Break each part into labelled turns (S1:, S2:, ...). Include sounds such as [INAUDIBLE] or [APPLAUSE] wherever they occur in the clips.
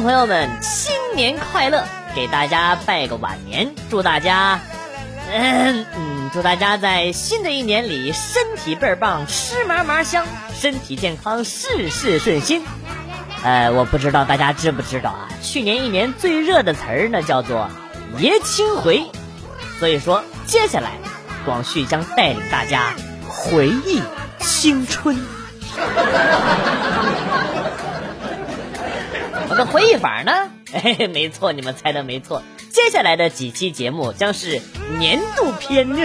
S1: 朋友们，新年快乐！给大家拜个晚年，祝大家，嗯嗯，祝大家在新的一年里身体倍儿棒，吃嘛嘛香，身体健康，事事顺心。呃，我不知道大家知不知道啊？去年一年最热的词儿呢，叫做“爷青回”。所以说，接下来广旭将带领大家回忆青春。我的回忆法呢？嘿 [LAUGHS] 嘿，没错，你们猜的没错。接下来的几期节目将是年度篇。[LAUGHS]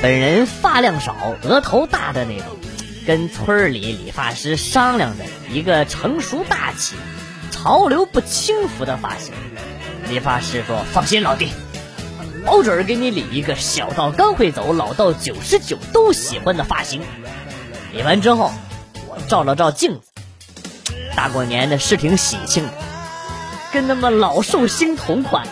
S1: 本人发量少，额头大的那种，跟村里理发师商量着一个成熟大气、潮流不轻浮的发型。理发师说：“放心，老弟。”保准给你理一个小到刚会走，老到九十九都喜欢的发型。理完之后，我照了照镜子，大过年的是挺喜庆的，跟他妈老寿星同款。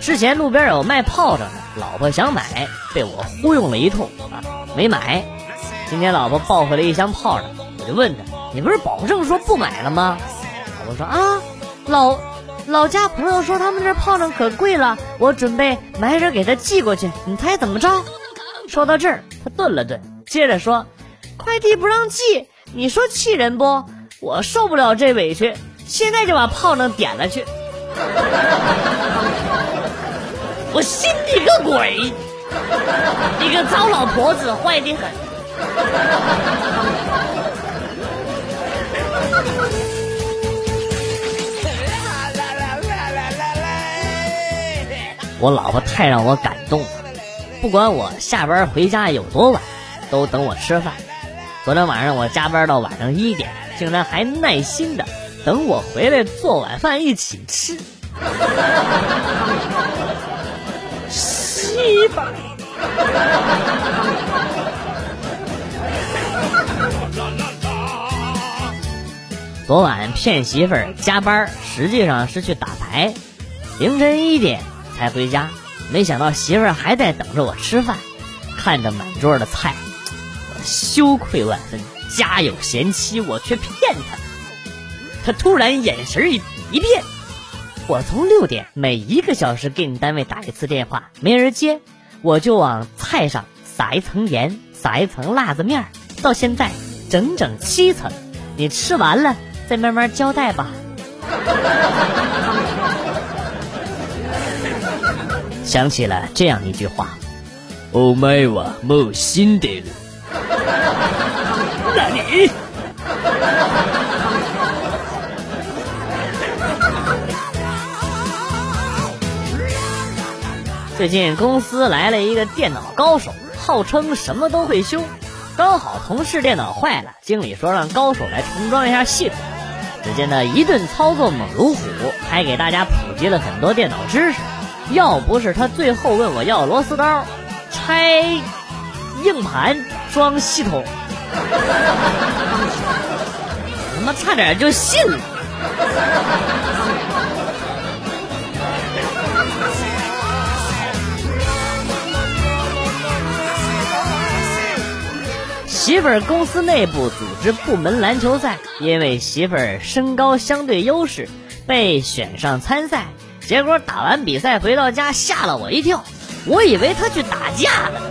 S1: 之前路边有卖炮仗的，老婆想买，被我忽悠了一通啊，没买。今天老婆抱回来一箱炮仗，我就问他。你不是保证说不买了吗？老婆说啊，老老家朋友说他们这炮仗可贵了，我准备买点给他寄过去。你猜怎么着？说到这儿，他顿了顿，接着说，快递不让寄，你说气人不？我受不了这委屈，现在就把炮仗点了去。我信你个鬼！你个糟老婆子，坏的很。[LAUGHS] 我老婆太让我感动了，不管我下班回家有多晚，都等我吃饭。昨天晚上我加班到晚上一点，竟然还耐心的等我回来做晚饭一起吃。昨晚骗媳妇儿加班，实际上是去打牌，凌晨一点才回家。没想到媳妇儿还在等着我吃饭，看着满桌的菜，我羞愧万分。家有贤妻，我却骗她。她突然眼神一一变，我从六点每一个小时给你单位打一次电话，没人接，我就往菜上撒一层盐，撒一层辣子面，到现在整整七层。你吃完了。再慢慢交代吧。想起了这样一句话：“お前はもう死んでる。”那你？最近公司来了一个电脑高手，号称什么都会修。刚好同事电脑坏了，经理说让高手来重装一下系统。 只见他一顿操作猛如虎，还给大家普及了很多电脑知识。要不是他最后问我要螺丝刀，拆硬盘装系统，我 [LAUGHS] 他妈差点就信了。媳妇儿公司内部组织部门篮球赛，因为媳妇儿身高相对优势，被选上参赛。结果打完比赛回到家，吓了我一跳，我以为他去打架了。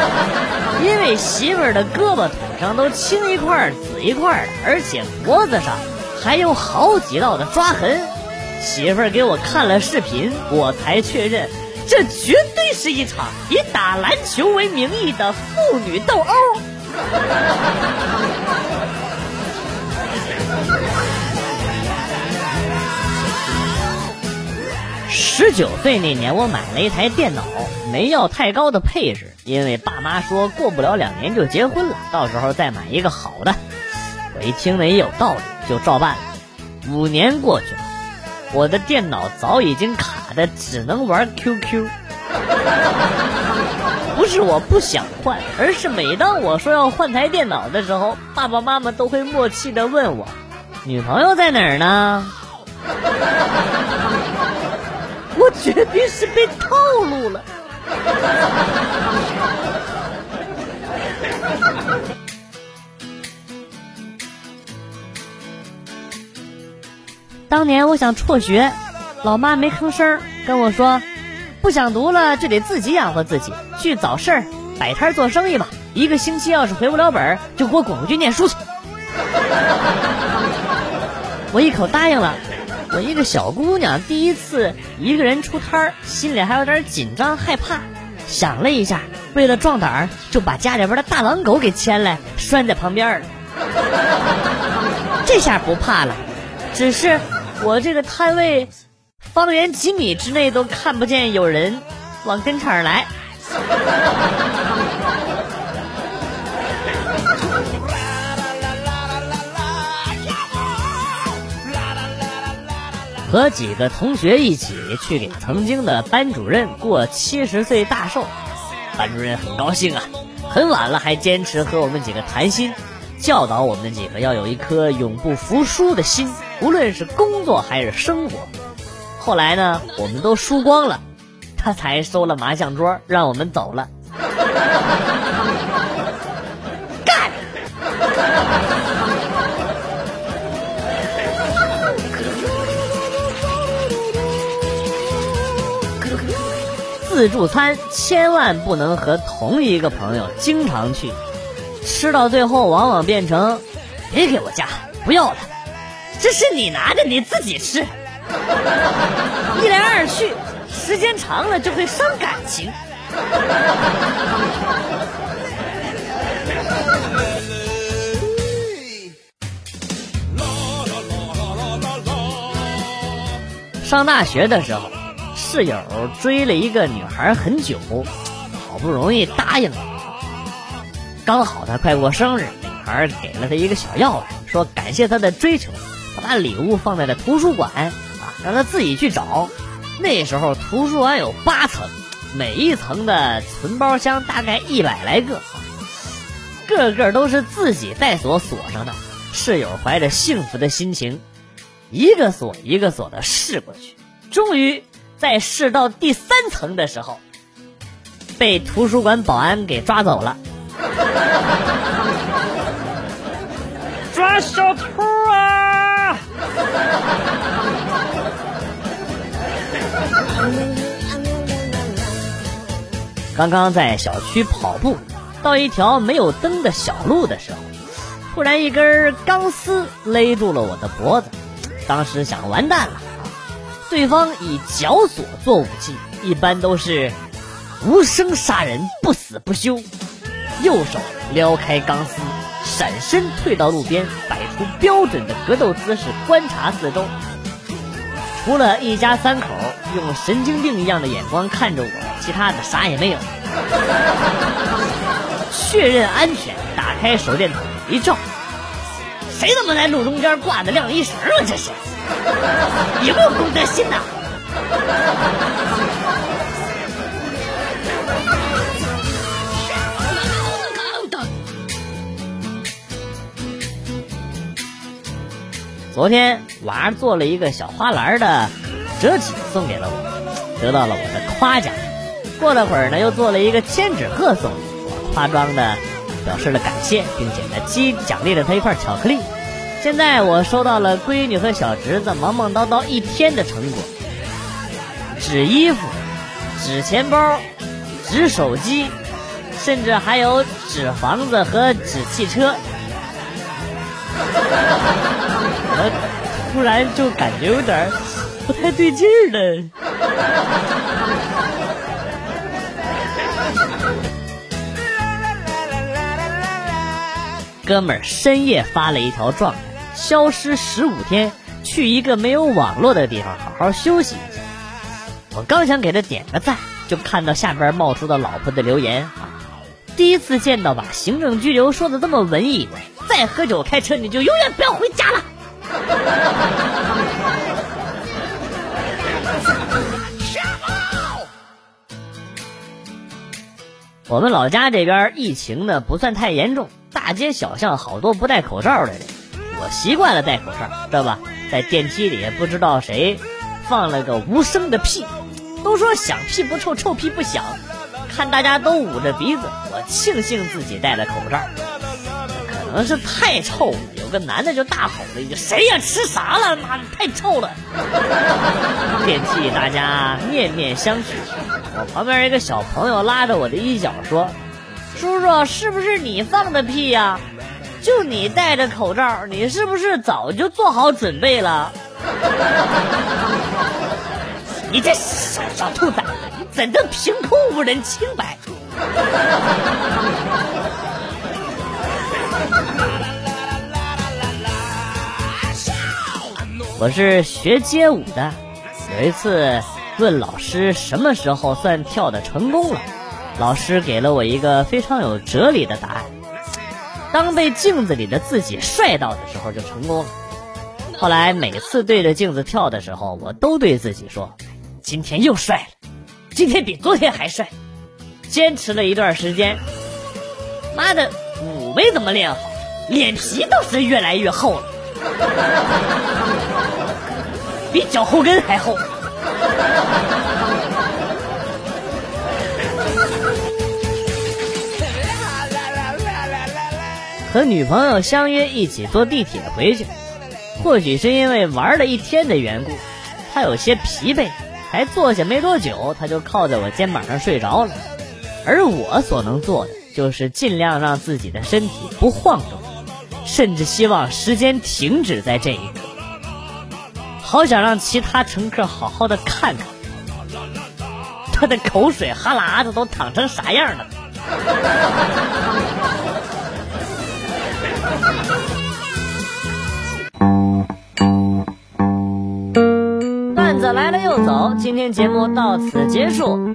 S1: [LAUGHS] 因为媳妇儿的胳膊腿上都青一块紫一块的，而且脖子上还有好几道的抓痕。媳妇儿给我看了视频，我才确认，这绝对是一场以打篮球为名义的妇女斗殴。十九岁那年，我买了一台电脑，没要太高的配置，因为爸妈说过不了两年就结婚了，到时候再买一个好的。我一听那也有道理，就照办了。五年过去了，我的电脑早已经卡的只能玩 QQ。不是我不想换，而是每当我说要换台电脑的时候，爸爸妈妈都会默契的问我：“女朋友在哪儿呢？[LAUGHS]
S2: 我绝对是被套路了。[LAUGHS]
S1: 当年我想辍学，老妈没吭声，跟我说，不想读了就得自己养活自己，去找事儿，摆摊做生意吧。一个星期要是回不了本，就给我滚回去念书去。我一口答应了。我一个小姑娘第一次一个人出摊，心里还有点紧张害怕。想了一下，为了壮胆儿，就把家里边的大狼狗给牵来拴在旁边了。这下不怕了，只是。我这个摊位，方圆几米之内都看不见有人往跟前来。和几个同学一起去给曾经的班主任过七十岁大寿，班主任很高兴啊，很晚了还坚持和我们几个谈心。教导我们几个要有一颗永不服输的心，无论是工作还是生活。后来呢，我们都输光了，他才收了麻将桌，让我们走了。[LAUGHS] 干！[LAUGHS] 自助餐千万不能和同一个朋友经常去。吃到最后，往往变成别给我加，不要了，这是你拿的，你自己吃。[LAUGHS] 一来二去，时间长了就会伤感情。上大学的时候，室友追了一个女孩很久，好不容易答应了。刚好他快过生日，女孩给了他一个小钥匙，说感谢他的追求。他把礼物放在了图书馆啊，让他自己去找。那时候图书馆有八层，每一层的存包箱大概一百来个，个个都是自己带锁锁上的。室友怀着幸福的心情，一个锁一个锁的试过去，终于在试到第三层的时候，被图书馆保安给抓走了。抓小偷刚刚在小区跑步，到一条没有灯的小路的时候，突然一根钢丝勒住了我的脖子。当时想完蛋了，对方以绞索做武器，一般都是无声杀人，不死不休。右手撩开钢丝，闪身退到路边，摆出标准的格斗姿势，观察四周。除了一家三口用神经病一样的眼光看着我，其他的啥也没有。确认安全，打开手电筒一照，谁他妈在路中间挂的晾衣绳啊？这是有没有公德心呐？昨天娃做了一个小花篮的折纸送给了我，得到了我的夸奖。过了会儿呢，又做了一个千纸鹤送我，夸张的表示了感谢，并且呢，激奖励了他一块巧克力。现在我收到了闺女和小侄子忙忙叨叨一天的成果：纸衣服、纸钱包、纸手机，甚至还有纸房子和纸汽车。突然就感觉有点不太对劲儿了。哥们儿深夜发了一条状态，消失十五天，去一个没有网络的地方好好休息一下。我刚想给他点个赞，就看到下边冒出的老婆的留言啊！第一次见到把行政拘留说的这么文艺，再喝酒开车你就永远不要回家了。[LAUGHS] 我们老家这边疫情呢不算太严重，大街小巷好多不戴口罩的人。我习惯了戴口罩，知道吧？在电梯里不知道谁放了个无声的屁，都说响屁不臭，臭屁不响。看大家都捂着鼻子，我庆幸自己戴了口罩。可能是太臭，有个男的就大吼了一句：“谁呀？吃啥了？妈的，太臭了！”电梯里大家面面相觑。我旁边一个小朋友拉着我的衣角说：“叔叔，是不是你放的屁呀？就你戴着口罩，你是不是早就做好准备了？” [LAUGHS] 你这小小兔崽子，你怎能凭空无人清白？我是学街舞的，有一次问老师什么时候算跳的成功了，老师给了我一个非常有哲理的答案：当被镜子里的自己帅到的时候就成功了。后来每次对着镜子跳的时候，我都对自己说：今天又帅了，今天比昨天还帅。坚持了一段时间，妈的，舞没怎么练好，脸皮倒是越来越厚了。[LAUGHS] 比脚后跟还厚。和女朋友相约一起坐地铁回去，或许是因为玩了一天的缘故，她有些疲惫，才坐下没多久，她就靠在我肩膀上睡着了。而我所能做的，就是尽量让自己的身体不晃动，甚至希望时间停止在这一刻。好想让其他乘客好好的看看，他的口水哈喇子都淌成啥样了。段子来了又走，今天节目到此结束。